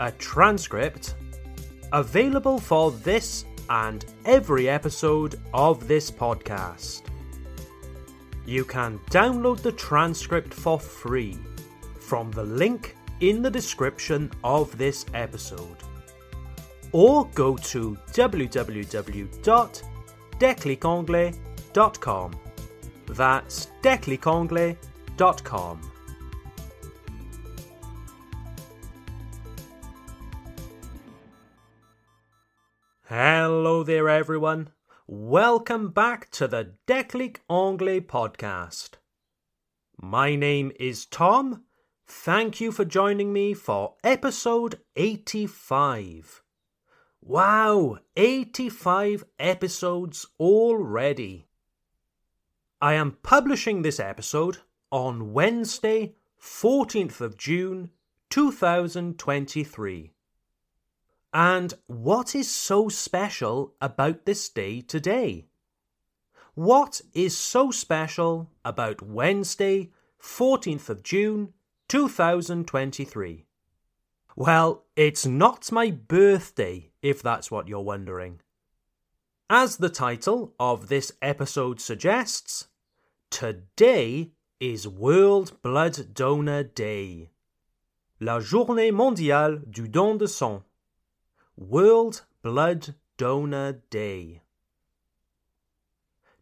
a transcript, available for this and every episode of this podcast. You can download the transcript for free from the link in the description of this episode. Or go to www.declicanglais.com. That's declicanglais.com. Hello there, everyone. Welcome back to the Déclic Anglais podcast. My name is Tom. Thank you for joining me for episode 85. Wow, 85 episodes already. I am publishing this episode on Wednesday, 14th of June, 2023. And what is so special about this day today? What is so special about Wednesday, 14th of June, 2023? Well, it's not my birthday, if that's what you're wondering. As the title of this episode suggests, today is World Blood Donor Day. La Journée mondiale du don de sang. World Blood Donor Day.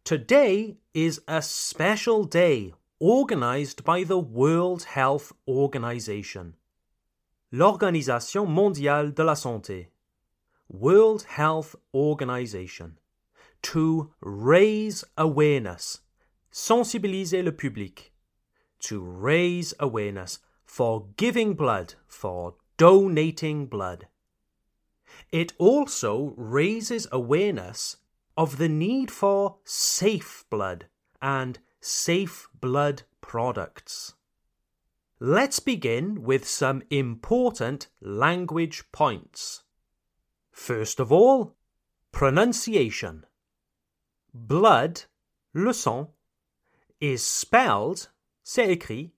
Today is a special day organized by the World Health Organization, l'Organisation Mondiale de la Santé, World Health Organization, to raise awareness, sensibiliser le public, to raise awareness for giving blood, for donating blood. It also raises awareness of the need for safe blood and safe blood products. Let's begin with some important language points. First of all, pronunciation. Blood, le sang, is spelled, c'est écrit,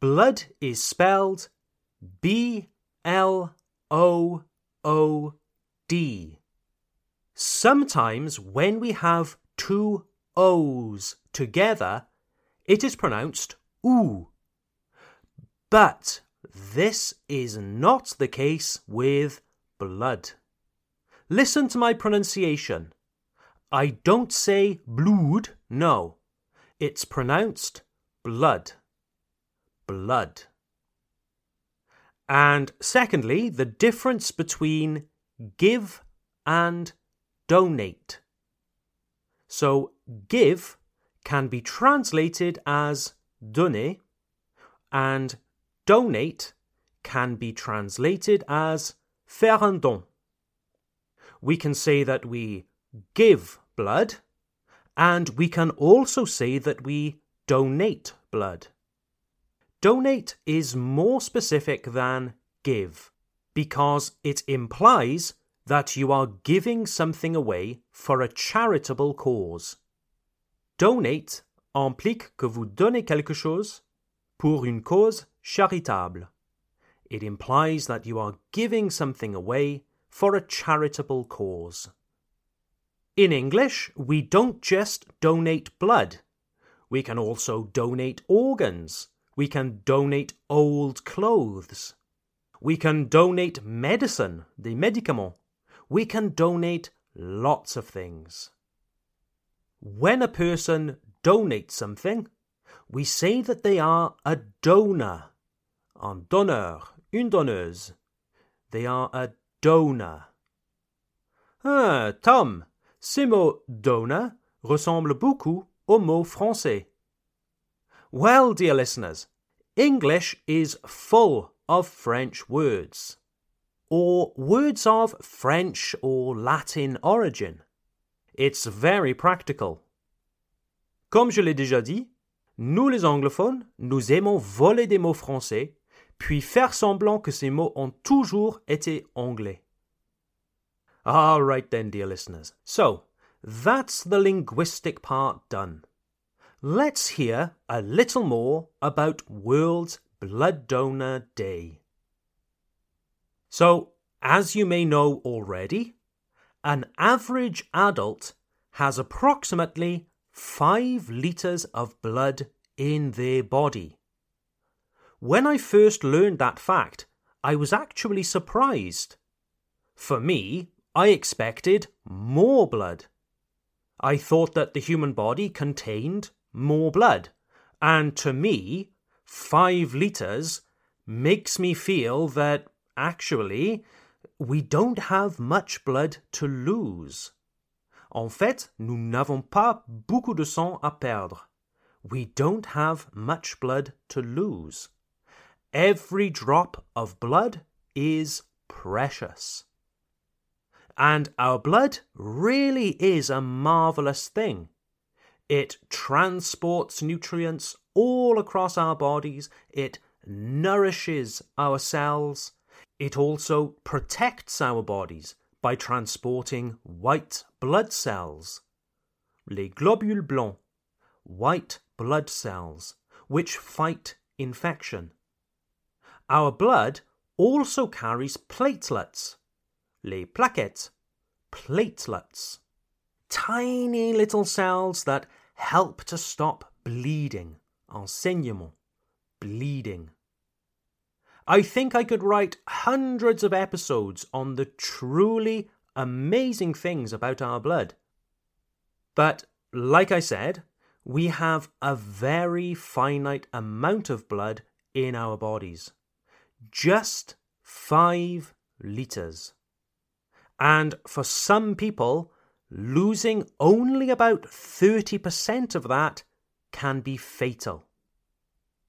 blood is spelled B L O O D. Sometimes when we have two O's together, it is pronounced oo. But this is not the case with blood. Listen to my pronunciation. I don't say blood, no. It's pronounced blood. Blood. And secondly, the difference between give and donate. So, give can be translated as donner, and donate can be translated as faire un don. We can say that we give blood, and we can also say that we donate blood. Donate is more specific than give because it implies that you are giving something away for a charitable cause. Donate implique que vous donnez quelque chose pour une cause charitable. It implies that you are giving something away for a charitable cause. In English, we don't just donate blood. We can also donate organs, we can donate old clothes. We can donate medicine, des médicaments. We can donate lots of things. When a person donates something, we say that they are a donor. Un donneur, une donneuse. They are a donor. Ah, Tom, ce mot donor ressemble beaucoup au mot français. Well, dear listeners, English is full of French words. or words of French or Latin origin. It's very practical. Comme je l'ai déjà dit, nous les anglophones, nous aimons voler des mots français, puis faire semblant que ces mots ont toujours été anglais. All right then, dear listeners. So, that's the linguistic part done. Let's hear a little more about World Blood Donor Day. So, as you may know already, an average adult has approximately 5 litres of blood in their body. When I first learned that fact, I was actually surprised. For me, I expected more blood. I thought that the human body contained more blood, and to me, 5 litres makes me feel that actually we don't have much blood to lose. En fait, nous n'avons pas beaucoup de sang à perdre. We don't have much blood to lose. Every drop of blood is precious. And our blood really is a marvelous thing. It transports nutrients all across our bodies, it nourishes our cells, it also protects our bodies by transporting white blood cells, les globules blancs, white blood cells, which fight infection. Our blood also carries platelets, les plaquettes, platelets, tiny little cells that help to stop bleeding, enseignement, bleeding. I think I could write hundreds of episodes on the truly amazing things about our blood. But, like I said, we have a very finite amount of blood in our bodies. Just five litres. And for some people, losing only about 30% of that can be fatal.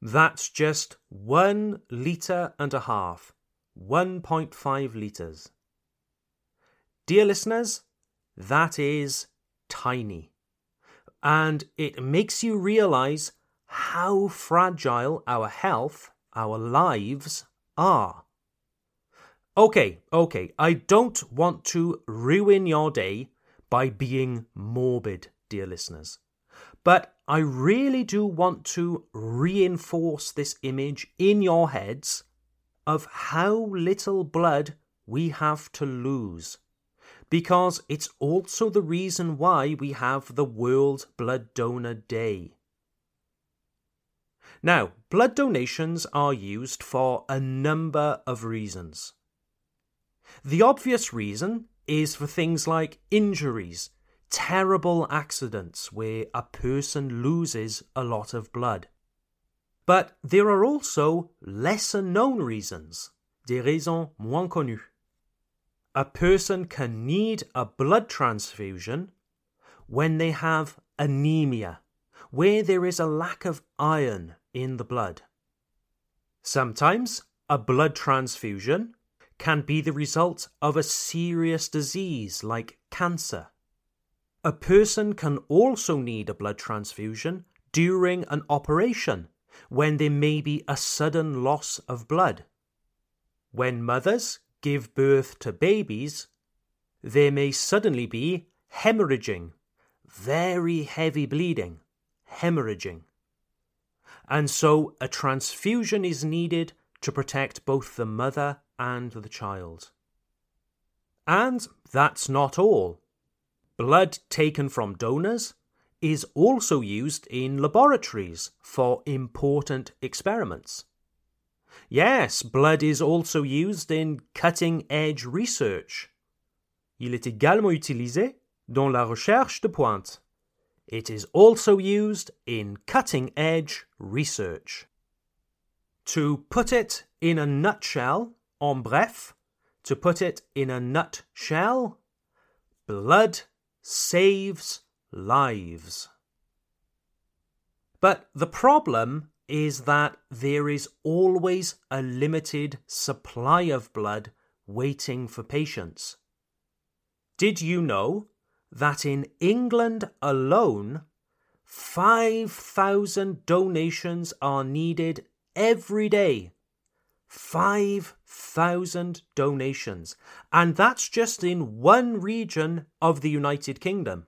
That's just one litre and a half, 1.5 litres. Dear listeners, that is tiny. And it makes you realize how fragile our health, our lives are. Okay, okay, I don't want to ruin your day by being morbid, dear listeners. But I really do want to reinforce this image in your heads of how little blood we have to lose. Because it's also the reason why we have the World Blood Donor Day. Now, blood donations are used for a number of reasons. The obvious reason is for things like injuries terrible accidents where a person loses a lot of blood. But there are also lesser known reasons, des raisons moins connues. A person can need a blood transfusion when they have anemia, where there is a lack of iron in the blood. Sometimes a blood transfusion can be the result of a serious disease like cancer a person can also need a blood transfusion during an operation when there may be a sudden loss of blood. When mothers give birth to babies, there may suddenly be hemorrhaging, very heavy bleeding, hemorrhaging. And so a transfusion is needed to protect both the mother and the child. And that's not all. Blood taken from donors is also used in laboratories for important experiments. Yes, blood is also used in cutting edge research. Il est également utilisé dans la recherche de pointe. It is also used in cutting edge research. To put it in a nutshell, en bref, to put it in a nutshell, blood saves lives. But the problem is that there is always a limited supply of blood waiting for patients. Did you know that in England alone, 5,000 donations are needed every day? 5,000 donations. And that's just in one region of the United Kingdom.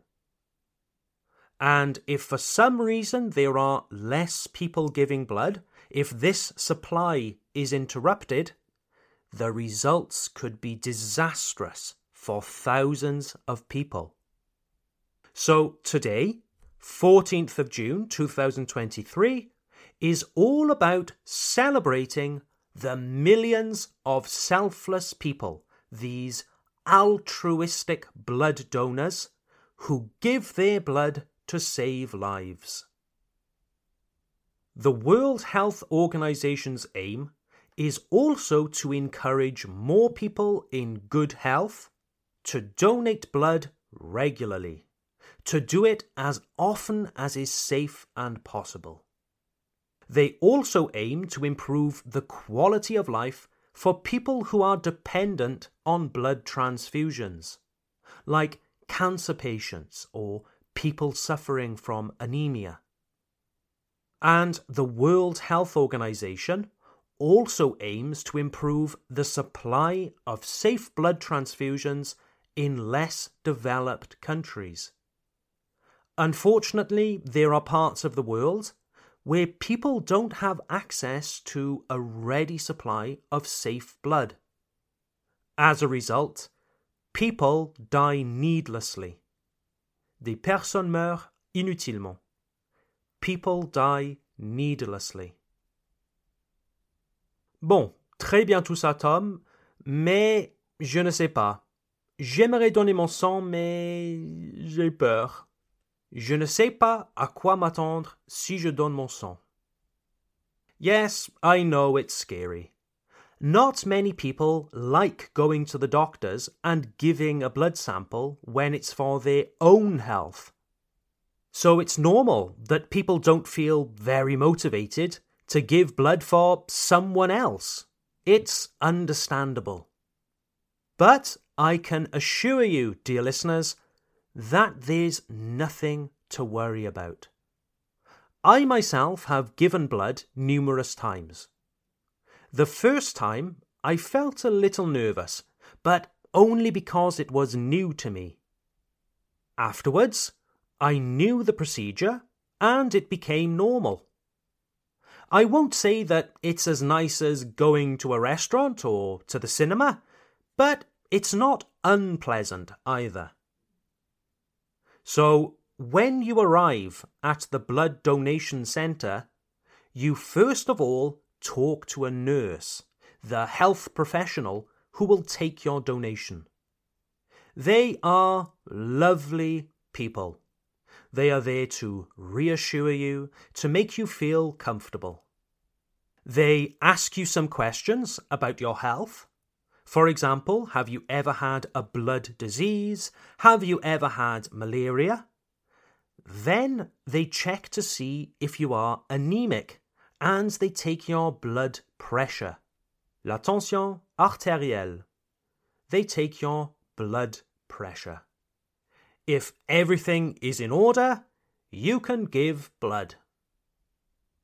And if for some reason there are less people giving blood, if this supply is interrupted, the results could be disastrous for thousands of people. So today, 14th of June 2023, is all about celebrating the millions of selfless people, these altruistic blood donors who give their blood to save lives. The World Health Organization's aim is also to encourage more people in good health to donate blood regularly, to do it as often as is safe and possible. They also aim to improve the quality of life for people who are dependent on blood transfusions, like cancer patients or people suffering from anemia. And the World Health Organization also aims to improve the supply of safe blood transfusions in less developed countries. Unfortunately, there are parts of the world where people don't have access to a ready supply of safe blood. As a result, people die needlessly. Des personnes meurent inutilement. People die needlessly. Bon, très bien tout ça, Tom, mais je ne sais pas. J'aimerais donner mon sang, mais j'ai peur. Je ne sais pas à quoi m'attendre si je donne mon sang. Yes, I know it's scary. Not many people like going to the doctors and giving a blood sample when it's for their own health. So it's normal that people don't feel very motivated to give blood for someone else. It's understandable. But I can assure you, dear listeners, that there's nothing to worry about. I myself have given blood numerous times. The first time I felt a little nervous, but only because it was new to me. Afterwards, I knew the procedure and it became normal. I won't say that it's as nice as going to a restaurant or to the cinema, but it's not unpleasant either. So, when you arrive at the blood donation centre, you first of all talk to a nurse, the health professional who will take your donation. They are lovely people. They are there to reassure you, to make you feel comfortable. They ask you some questions about your health, for example, have you ever had a blood disease? Have you ever had malaria? Then they check to see if you are anemic and they take your blood pressure. La tension artérielle. They take your blood pressure. If everything is in order, you can give blood.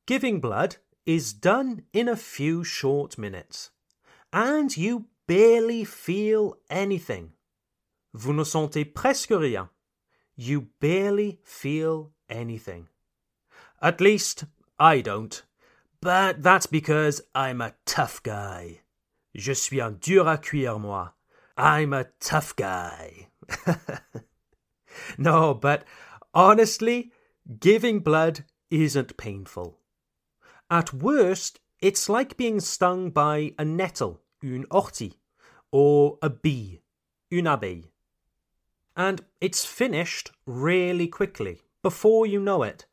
Giving blood is done in a few short minutes, and you barely feel anything. Vous ne sentez presque rien. You barely feel anything. At least, I don't. But that's because I'm a tough guy. Je suis un dur à cuire, moi. I'm a tough guy. no, but honestly, giving blood isn't painful. At worst, it's like being stung by a nettle une ortie, or a bee, une abeille. And it's finished really quickly, before you know it.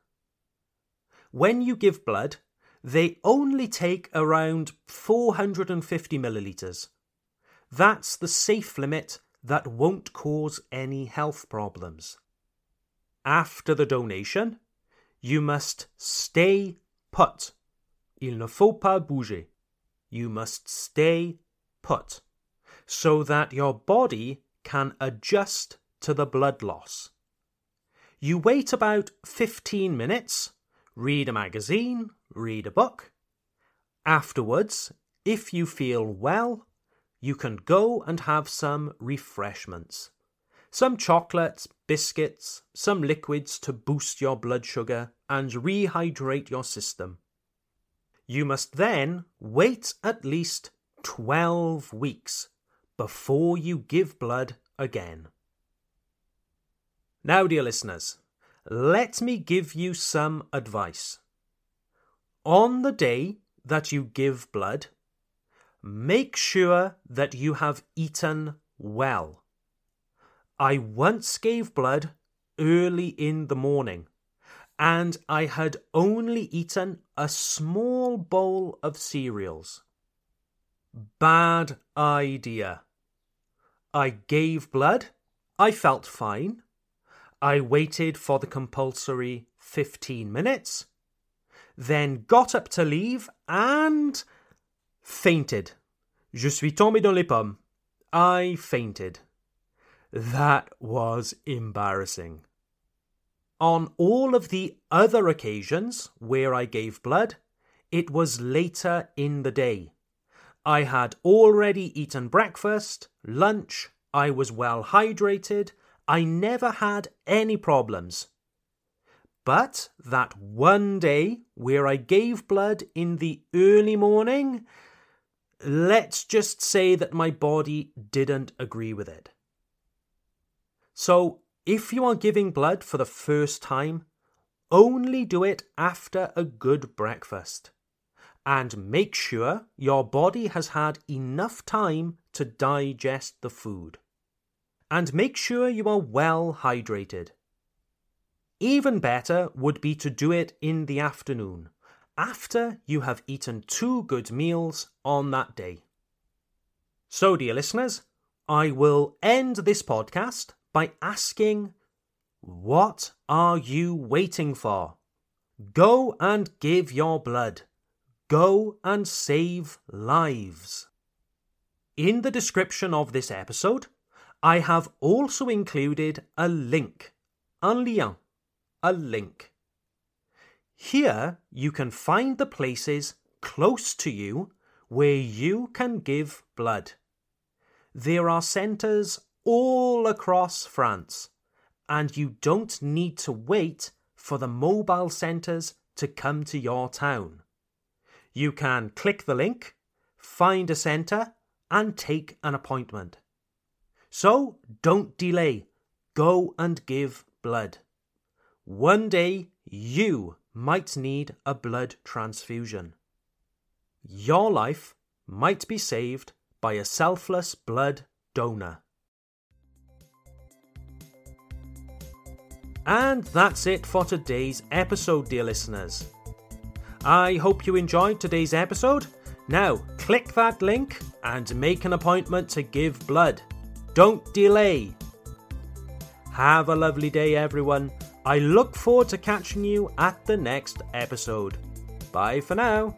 When you give blood, they only take around 450 millilitres. That's the safe limit that won't cause any health problems. After the donation, you must stay put. Il ne faut pas bouger. You must stay put. so that your body can adjust to the blood loss. You wait about 15 minutes, read a magazine, read a book. Afterwards, if you feel well, you can go and have some refreshments. Some chocolates, biscuits, some liquids to boost your blood sugar and rehydrate your system. You must then wait at least 12 weeks before you give blood again. Now, dear listeners, let me give you some advice. On the day that you give blood, make sure that you have eaten well. I once gave blood early in the morning, and I had only eaten a small bowl of cereals. Bad idea. I gave blood. I felt fine. I waited for the compulsory 15 minutes, then got up to leave and fainted. Je suis tombé dans les pommes. I fainted. That was embarrassing. On all of the other occasions where I gave blood, it was later in the day. I had already eaten breakfast, lunch, I was well hydrated, I never had any problems. But that one day where I gave blood in the early morning, let's just say that my body didn't agree with it. So, if you are giving blood for the first time, only do it after a good breakfast. And make sure your body has had enough time to digest the food and make sure you are well hydrated. Even better would be to do it in the afternoon, after you have eaten two good meals on that day. So, dear listeners, I will end this podcast by asking, What are you waiting for? Go and give your blood. Go and save lives. In the description of this episode, I have also included a link, un lien, a link. Here you can find the places close to you where you can give blood. There are centres all across France, and you don't need to wait for the mobile centres to come to your town. You can click the link, find a centre, and take an appointment. So don't delay. Go and give blood. One day you might need a blood transfusion. Your life might be saved by a selfless blood donor. And that's it for today's episode, dear listeners. I hope you enjoyed today's episode. Now, click that link and make an appointment to give blood. Don't delay. Have a lovely day, everyone. I look forward to catching you at the next episode. Bye for now.